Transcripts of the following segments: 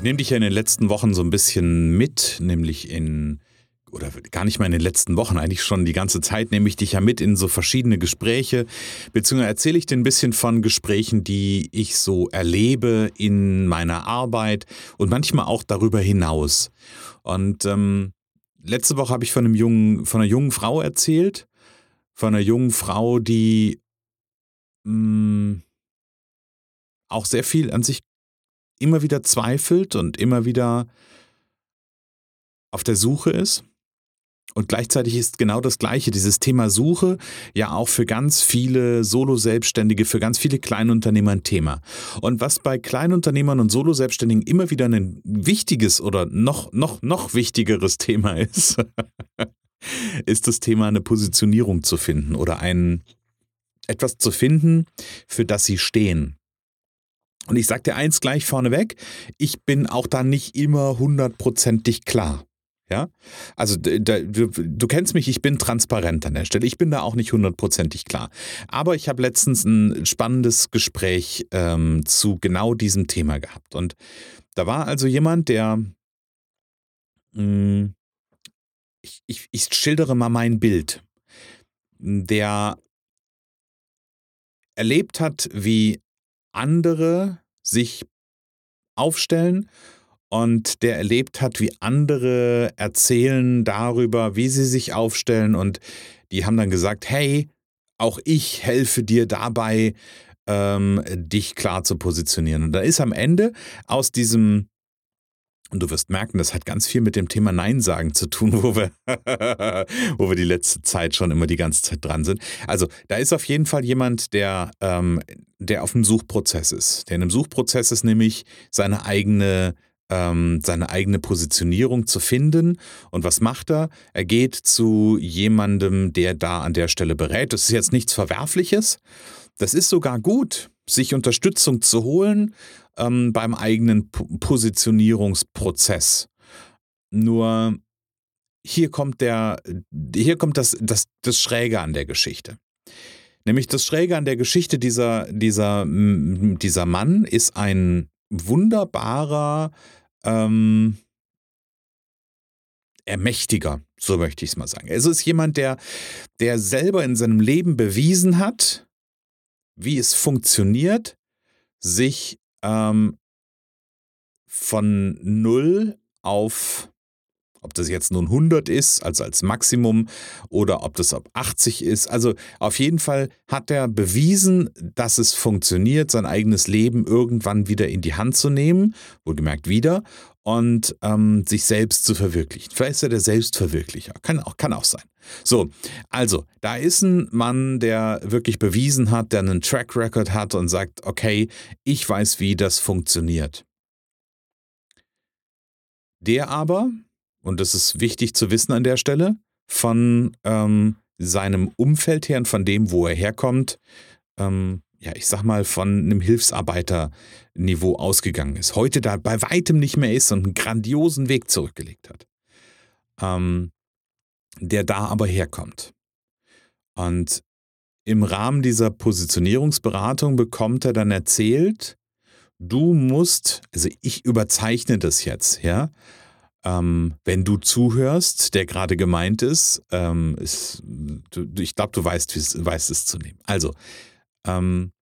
Ich nehme dich ja in den letzten Wochen so ein bisschen mit, nämlich in oder gar nicht mal in den letzten Wochen, eigentlich schon die ganze Zeit nehme ich dich ja mit in so verschiedene Gespräche, beziehungsweise erzähle ich dir ein bisschen von Gesprächen, die ich so erlebe in meiner Arbeit und manchmal auch darüber hinaus. Und ähm, letzte Woche habe ich von einem jungen, von einer jungen Frau erzählt, von einer jungen Frau, die mh, mm, auch sehr viel an sich immer wieder zweifelt und immer wieder auf der Suche ist. Und gleichzeitig ist genau das Gleiche, dieses Thema Suche, ja auch für ganz viele Solo-Selbstständige, für ganz viele Kleinunternehmer ein Thema. Und was bei Kleinunternehmern und Solo-Selbstständigen immer wieder ein wichtiges oder noch, noch, noch wichtigeres Thema ist, ist das Thema, eine Positionierung zu finden oder ein, etwas zu finden, für das sie stehen. Und ich sage dir eins gleich vorneweg, ich bin auch da nicht immer hundertprozentig klar. Ja, also da, du, du, kennst mich, ich bin transparent an der Stelle. Ich bin da auch nicht hundertprozentig klar. Aber ich habe letztens ein spannendes Gespräch ähm, zu genau diesem Thema gehabt. Und da war also jemand, der, mh, hm, ich, ich, ich schildere mal mein Bild, der erlebt hat, wie andere sich aufstellen und der erlebt hat, wie andere erzählen darüber, wie sie sich aufstellen und die haben dann gesagt, hey, auch ich helfe dir dabei, ähm, dich klar zu positionieren. Und da ist am Ende aus diesem und du wirst merken, das hat ganz viel mit dem Thema Nein sagen zu tun, wo wir, wo wir die letzte Zeit schon immer die ganze Zeit dran sind. Also da ist auf jeden Fall jemand, der, ähm, der auf einem Suchprozess ist. Der in einem Suchprozess ist nämlich seine eigene ähm, seine eigene Positionierung zu finden. Und was macht er? Er geht zu jemandem, der da an der Stelle berät. Das ist jetzt nichts Verwerfliches. Das ist sogar gut, sich Unterstützung zu holen ähm, beim eigenen P Positionierungsprozess. Nur hier kommt der, hier kommt das, das, das Schräge an der Geschichte. Nämlich das Schräge an der Geschichte dieser, dieser, dieser Mann ist ein wunderbarer ähm, ermächtiger, so möchte ich es mal sagen. Es ist jemand, der, der selber in seinem Leben bewiesen hat, wie es funktioniert, sich ähm, von null auf ob das jetzt nun 100 ist, also als Maximum, oder ob das ab 80 ist. Also auf jeden Fall hat er bewiesen, dass es funktioniert, sein eigenes Leben irgendwann wieder in die Hand zu nehmen, wohlgemerkt wieder, und ähm, sich selbst zu verwirklichen. Vielleicht ist er der Selbstverwirklicher. Kann auch, kann auch sein. So, also, da ist ein Mann, der wirklich bewiesen hat, der einen Track Record hat und sagt, okay, ich weiß, wie das funktioniert. Der aber und das ist wichtig zu wissen an der Stelle, von ähm, seinem Umfeld her und von dem, wo er herkommt, ähm, ja, ich sag mal, von einem Hilfsarbeiterniveau ausgegangen ist. Heute da bei weitem nicht mehr ist und einen grandiosen Weg zurückgelegt hat. Ähm, der da aber herkommt. Und im Rahmen dieser Positionierungsberatung bekommt er dann erzählt, du musst, also ich überzeichne das jetzt, ja, ähm, wenn du zuhörst, der gerade gemeint ist, ähm, ist du, ich glaube, du weißt, weißt es zu nehmen. Also, ähm,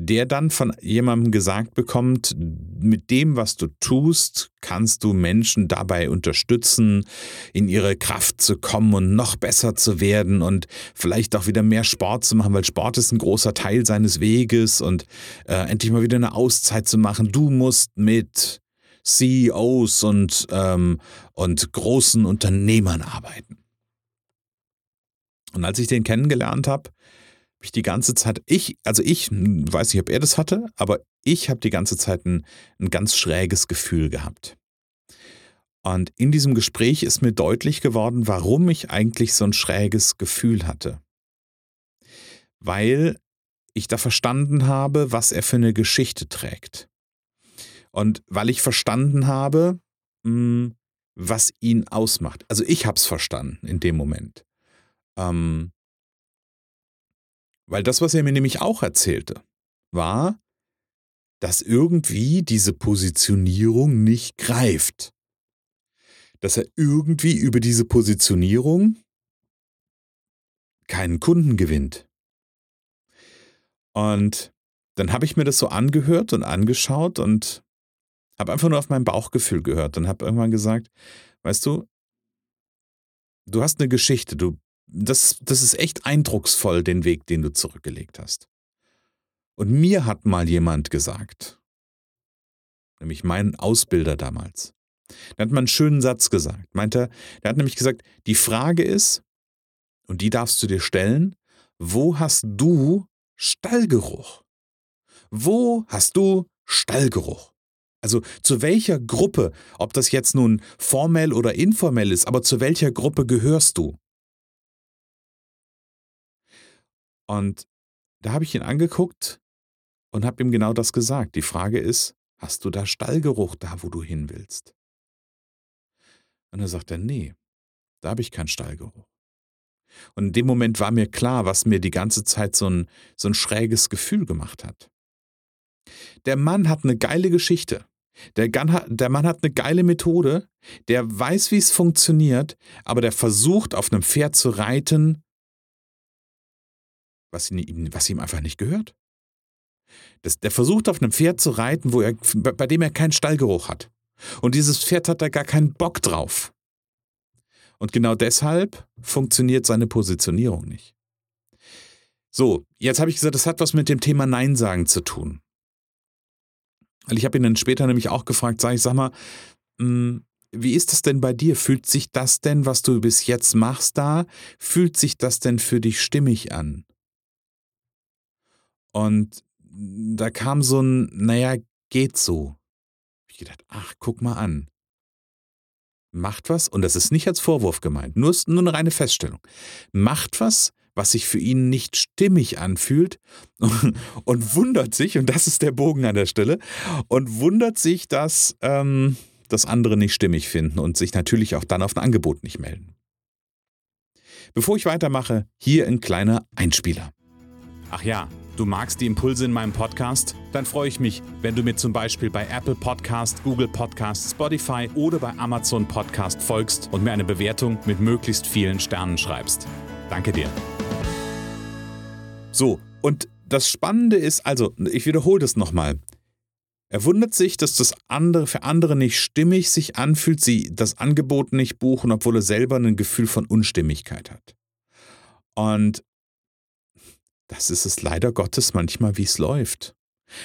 der dann von jemandem gesagt bekommt, mit dem, was du tust, kannst du Menschen dabei unterstützen, in ihre Kraft zu kommen und noch besser zu werden und vielleicht auch wieder mehr Sport zu machen, weil Sport ist ein großer Teil seines Weges und äh, endlich mal wieder eine Auszeit zu machen. Du musst mit CEOs und, ähm, und großen Unternehmern arbeiten. Und als ich den kennengelernt habe, habe ich die ganze Zeit, ich, also ich weiß nicht, ob er das hatte, aber ich habe die ganze Zeit ein, ein ganz schräges Gefühl gehabt. Und in diesem Gespräch ist mir deutlich geworden, warum ich eigentlich so ein schräges Gefühl hatte. Weil ich da verstanden habe, was er für eine Geschichte trägt. Und weil ich verstanden habe, hm, was ihn ausmacht. Also ich habe es verstanden in dem Moment. Ähm, weil das, was er mir nämlich auch erzählte, war, dass irgendwie diese Positionierung nicht greift. Dass er irgendwie über diese Positionierung keinen Kunden gewinnt. Und dann habe ich mir das so angehört und angeschaut und habe einfach nur auf mein Bauchgefühl gehört und habe irgendwann gesagt, weißt du, du hast eine Geschichte, du, das, das ist echt eindrucksvoll, den Weg, den du zurückgelegt hast. Und mir hat mal jemand gesagt, nämlich mein Ausbilder damals, der hat mal einen schönen Satz gesagt. Meint er, der hat nämlich gesagt, die Frage ist, und die darfst du dir stellen, wo hast du Stallgeruch? Wo hast du Stallgeruch? Also zu welcher Gruppe, ob das jetzt nun formell oder informell ist, aber zu welcher Gruppe gehörst du? Und da habe ich ihn angeguckt und habe ihm genau das gesagt. Die Frage ist, hast du da Stallgeruch da, wo du hin willst? Und er sagt er, nee, da habe ich keinen Stallgeruch. Und in dem Moment war mir klar, was mir die ganze Zeit so ein, so ein schräges Gefühl gemacht hat. Der Mann hat eine geile Geschichte. Der, der Mann hat eine geile Methode. Der weiß, wie es funktioniert, aber der versucht, auf einem Pferd zu reiten, was ihm, was ihm einfach nicht gehört. Das, der versucht, auf einem Pferd zu reiten, wo er, bei dem er keinen Stallgeruch hat. Und dieses Pferd hat da gar keinen Bock drauf. Und genau deshalb funktioniert seine Positionierung nicht. So, jetzt habe ich gesagt, das hat was mit dem Thema Nein sagen zu tun. Weil ich habe ihn dann später nämlich auch gefragt, sag ich, sag mal, hm, wie ist das denn bei dir? Fühlt sich das denn, was du bis jetzt machst da, fühlt sich das denn für dich stimmig an? Und da kam so ein, naja, geht so. Ich gedacht, ach, guck mal an. Macht was, und das ist nicht als Vorwurf gemeint, nur, nur eine reine Feststellung. Macht was, was sich für ihn nicht stimmig anfühlt und wundert sich, und das ist der Bogen an der Stelle, und wundert sich, dass ähm, das andere nicht stimmig finden und sich natürlich auch dann auf ein Angebot nicht melden. Bevor ich weitermache, hier ein kleiner Einspieler. Ach ja, du magst die Impulse in meinem Podcast? Dann freue ich mich, wenn du mir zum Beispiel bei Apple Podcast, Google Podcast, Spotify oder bei Amazon Podcast folgst und mir eine Bewertung mit möglichst vielen Sternen schreibst. Danke dir. So, und das Spannende ist, also, ich wiederhole das nochmal. Er wundert sich, dass das andere für andere nicht stimmig sich anfühlt, sie das Angebot nicht buchen, obwohl er selber ein Gefühl von Unstimmigkeit hat. Und das ist es leider Gottes manchmal, wie es läuft.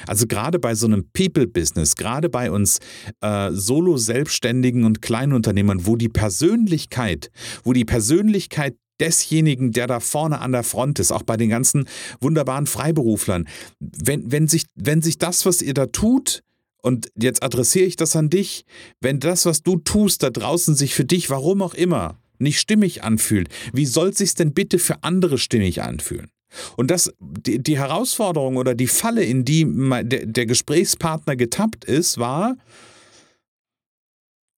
Also gerade bei so einem People-Business, gerade bei uns äh, Solo-Selbstständigen und Kleinunternehmern, wo die Persönlichkeit, wo die Persönlichkeit desjenigen, der da vorne an der Front ist, auch bei den ganzen wunderbaren Freiberuflern. Wenn, wenn, sich, wenn sich das, was ihr da tut, und jetzt adressiere ich das an dich, wenn das, was du tust, da draußen sich für dich, warum auch immer, nicht stimmig anfühlt, wie soll es sich denn bitte für andere stimmig anfühlen? Und das, die, die Herausforderung oder die Falle, in die der, der Gesprächspartner getappt ist, war,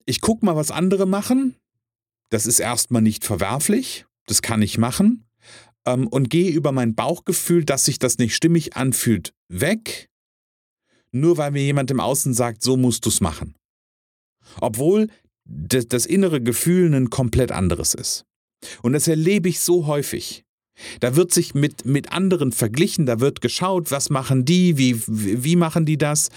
ich gucke mal, was andere machen. Das ist erstmal nicht verwerflich das kann ich machen ähm, und gehe über mein Bauchgefühl, dass sich das nicht stimmig anfühlt, weg, nur weil mir jemand im Außen sagt, so musst du es machen. Obwohl das, das innere Gefühl ein komplett anderes ist. Und das erlebe ich so häufig. Da wird sich mit, mit anderen verglichen, da wird geschaut, was machen die, wie, wie machen die das.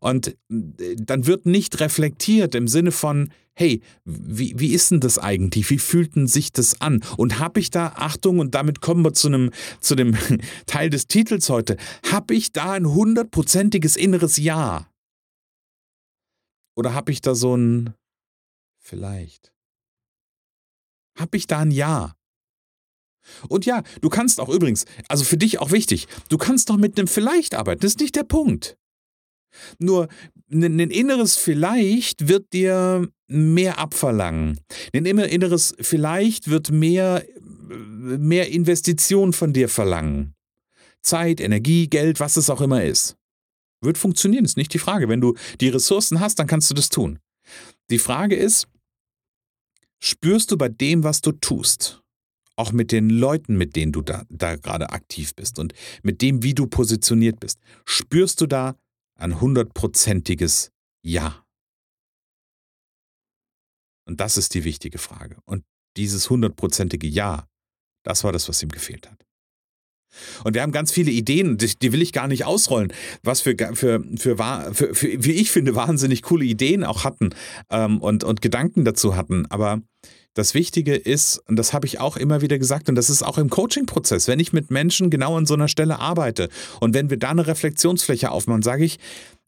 Und äh, dann wird nicht reflektiert im Sinne von, hey, wie, wie ist denn das eigentlich? Wie fühlt denn sich das an? Und habe ich da, Achtung, und damit kommen wir zu, einem, zu dem Teil des Titels heute, habe ich da ein hundertprozentiges inneres Ja? Oder habe ich da so ein vielleicht? Habe ich da ein Ja? Und ja, du kannst auch übrigens, also für dich auch wichtig, du kannst doch mit einem Vielleicht arbeiten, das ist nicht der Punkt. Nur ein inneres Vielleicht wird dir mehr abverlangen. Ein inneres Vielleicht wird mehr, mehr Investition von dir verlangen. Zeit, Energie, Geld, was es auch immer ist. Wird funktionieren, ist nicht die Frage. Wenn du die Ressourcen hast, dann kannst du das tun. Die Frage ist, spürst du bei dem, was du tust, auch mit den Leuten, mit denen du da, da gerade aktiv bist und mit dem, wie du positioniert bist, spürst du da ein hundertprozentiges Ja? Und das ist die wichtige Frage. Und dieses hundertprozentige Ja, das war das, was ihm gefehlt hat. Und wir haben ganz viele Ideen, die, will ich gar nicht ausrollen, was für, für, für, für, für wie ich finde, wahnsinnig coole Ideen auch hatten ähm, und, und Gedanken dazu hatten. Aber das Wichtige ist, und das habe ich auch immer wieder gesagt, und das ist auch im Coaching-Prozess, wenn ich mit Menschen genau an so einer Stelle arbeite und wenn wir da eine Reflexionsfläche aufmachen, sage ich,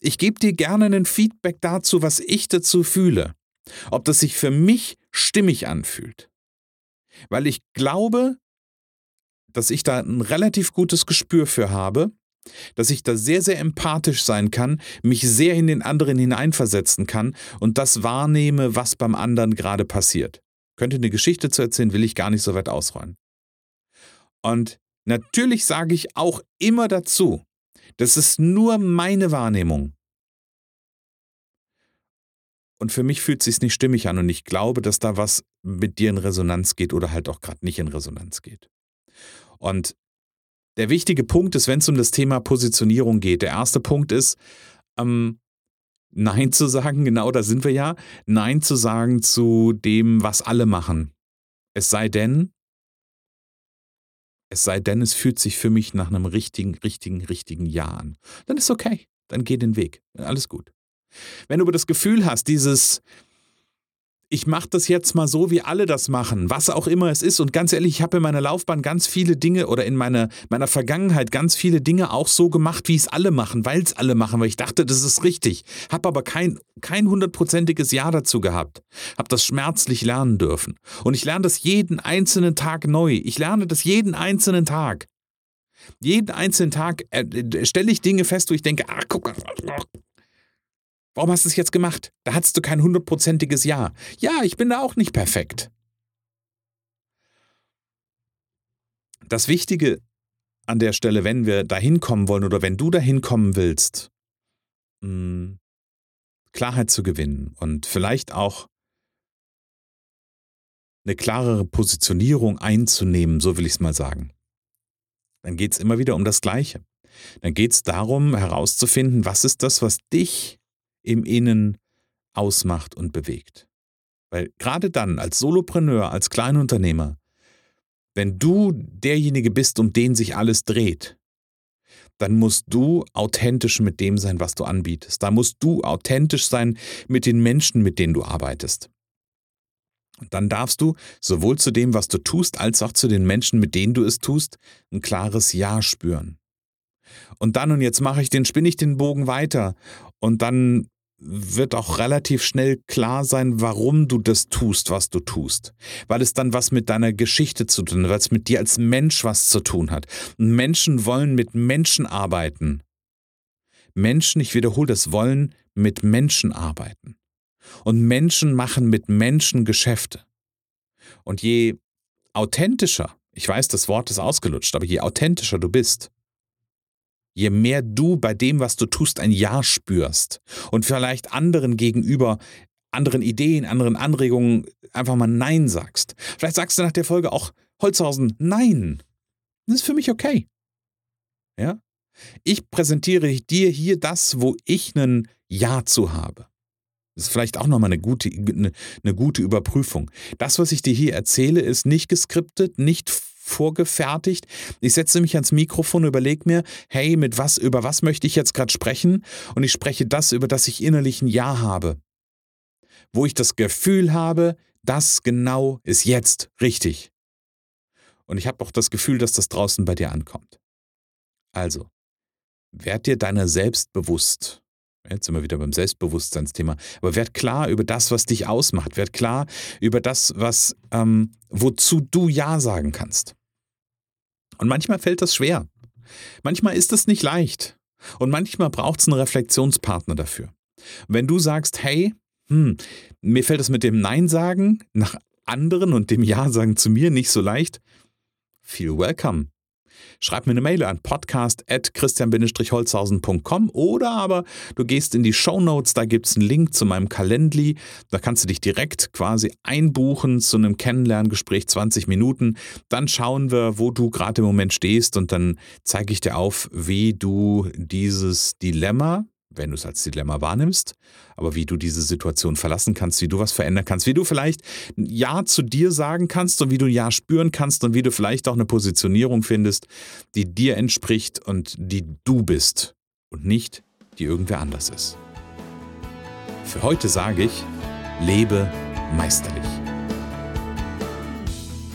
ich gebe dir gerne ein Feedback dazu, was ich dazu fühle. Ob das sich für mich stimmig anfühlt. Weil ich glaube, dass ich da ein relativ gutes Gespür für habe, dass ich da sehr, sehr empathisch sein kann, mich sehr in den anderen hineinversetzen kann und das wahrnehme, was beim anderen gerade passiert. Könnte eine Geschichte zu erzählen, will ich gar nicht so weit ausräumen. Und natürlich sage ich auch immer dazu, das ist nur meine Wahrnehmung. Und für mich fühlt es sich nicht stimmig an und ich glaube, dass da was mit dir in Resonanz geht oder halt auch gerade nicht in Resonanz geht. Und der wichtige Punkt ist, wenn es um das Thema Positionierung geht, der erste Punkt ist, ähm, Nein zu sagen, genau da sind wir ja, Nein zu sagen zu dem, was alle machen. Es sei denn, es sei denn, es fühlt sich für mich nach einem richtigen, richtigen, richtigen Ja an. Dann ist okay, dann geh den Weg, alles gut. Wenn du aber das Gefühl hast, dieses, ich mache das jetzt mal so, wie alle das machen, was auch immer es ist. Und ganz ehrlich, ich habe in meiner Laufbahn ganz viele Dinge oder in meiner, meiner Vergangenheit ganz viele Dinge auch so gemacht, wie es alle machen, weil es alle machen, weil ich dachte, das ist richtig. Habe aber kein kein hundertprozentiges Ja dazu gehabt. Habe das schmerzlich lernen dürfen. Und ich lerne das jeden einzelnen Tag neu. Ich lerne das jeden einzelnen Tag. Jeden einzelnen Tag äh, stelle ich Dinge fest, wo ich denke, ach, guck mal, Warum hast du es jetzt gemacht? Da hattest du kein hundertprozentiges Ja. Ja, ich bin da auch nicht perfekt. Das Wichtige an der Stelle, wenn wir da hinkommen wollen oder wenn du da hinkommen willst, hm, Klarheit zu gewinnen und vielleicht auch eine klarere Positionierung einzunehmen, so will ich es mal sagen. Dann geht es immer wieder um das Gleiche. Dann geht es darum herauszufinden, was ist das, was dich im Innen ausmacht und bewegt. Weil gerade dann, als Solopreneur, als Kleinunternehmer, wenn du derjenige bist, um den sich alles dreht, dann musst du authentisch mit dem sein, was du anbietest. Da musst du authentisch sein mit den Menschen, mit denen du arbeitest. Und dann darfst du sowohl zu dem, was du tust, als auch zu den Menschen, mit denen du es tust, ein klares Ja spüren. Und dann, und jetzt mache ich den, spinne ich den Bogen weiter. Und dann wird auch relativ schnell klar sein, warum du das tust, was du tust. Weil es dann was mit deiner Geschichte zu tun hat, weil es mit dir als Mensch was zu tun hat. Und Menschen wollen mit Menschen arbeiten. Menschen, ich wiederhole das, wollen mit Menschen arbeiten. Und Menschen machen mit Menschen Geschäfte. Und je authentischer, ich weiß, das Wort ist ausgelutscht, aber je authentischer du bist, je mehr du bei dem, was du tust, ein Ja spürst und vielleicht anderen gegenüber anderen Ideen, anderen Anregungen einfach mal Nein sagst. Vielleicht sagst du nach der Folge auch Holzhausen Nein. Das ist für mich okay. Ja? Ich präsentiere dir hier das, wo ich ein Ja zu habe. Das ist vielleicht auch nochmal eine gute, eine, eine gute Überprüfung. Das, was ich dir hier erzähle, ist nicht geskriptet, nicht vorgefertigt. Ich setze mich ans Mikrofon, überlege mir, hey, mit was, über was möchte ich jetzt gerade sprechen? Und ich spreche das, über das ich innerlich ein Ja habe. Wo ich das Gefühl habe, das genau ist jetzt richtig. Und ich habe auch das Gefühl, dass das draußen bei dir ankommt. Also, werd dir deiner selbst bewusst. Jetzt sind wir wieder beim Selbstbewusstseinsthema. Aber werd klar über das, was dich ausmacht. Werd klar über das, was, ähm, wozu du Ja sagen kannst. Und manchmal fällt das schwer. Manchmal ist das nicht leicht. Und manchmal braucht es einen Reflexionspartner dafür. Wenn du sagst, hey, hm, mir fällt es mit dem Nein sagen nach anderen und dem Ja sagen zu mir nicht so leicht, feel welcome. Schreib mir eine Mail an podcast.christian-holzhausen.com oder aber du gehst in die Show Notes, da gibt es einen Link zu meinem Calendly. Da kannst du dich direkt quasi einbuchen zu einem Kennenlerngespräch, 20 Minuten. Dann schauen wir, wo du gerade im Moment stehst und dann zeige ich dir auf, wie du dieses Dilemma, wenn du es als Dilemma wahrnimmst, aber wie du diese Situation verlassen kannst, wie du was verändern kannst, wie du vielleicht Ja zu dir sagen kannst und wie du Ja spüren kannst und wie du vielleicht auch eine Positionierung findest, die dir entspricht und die du bist und nicht die irgendwer anders ist. Für heute sage ich, lebe meisterlich.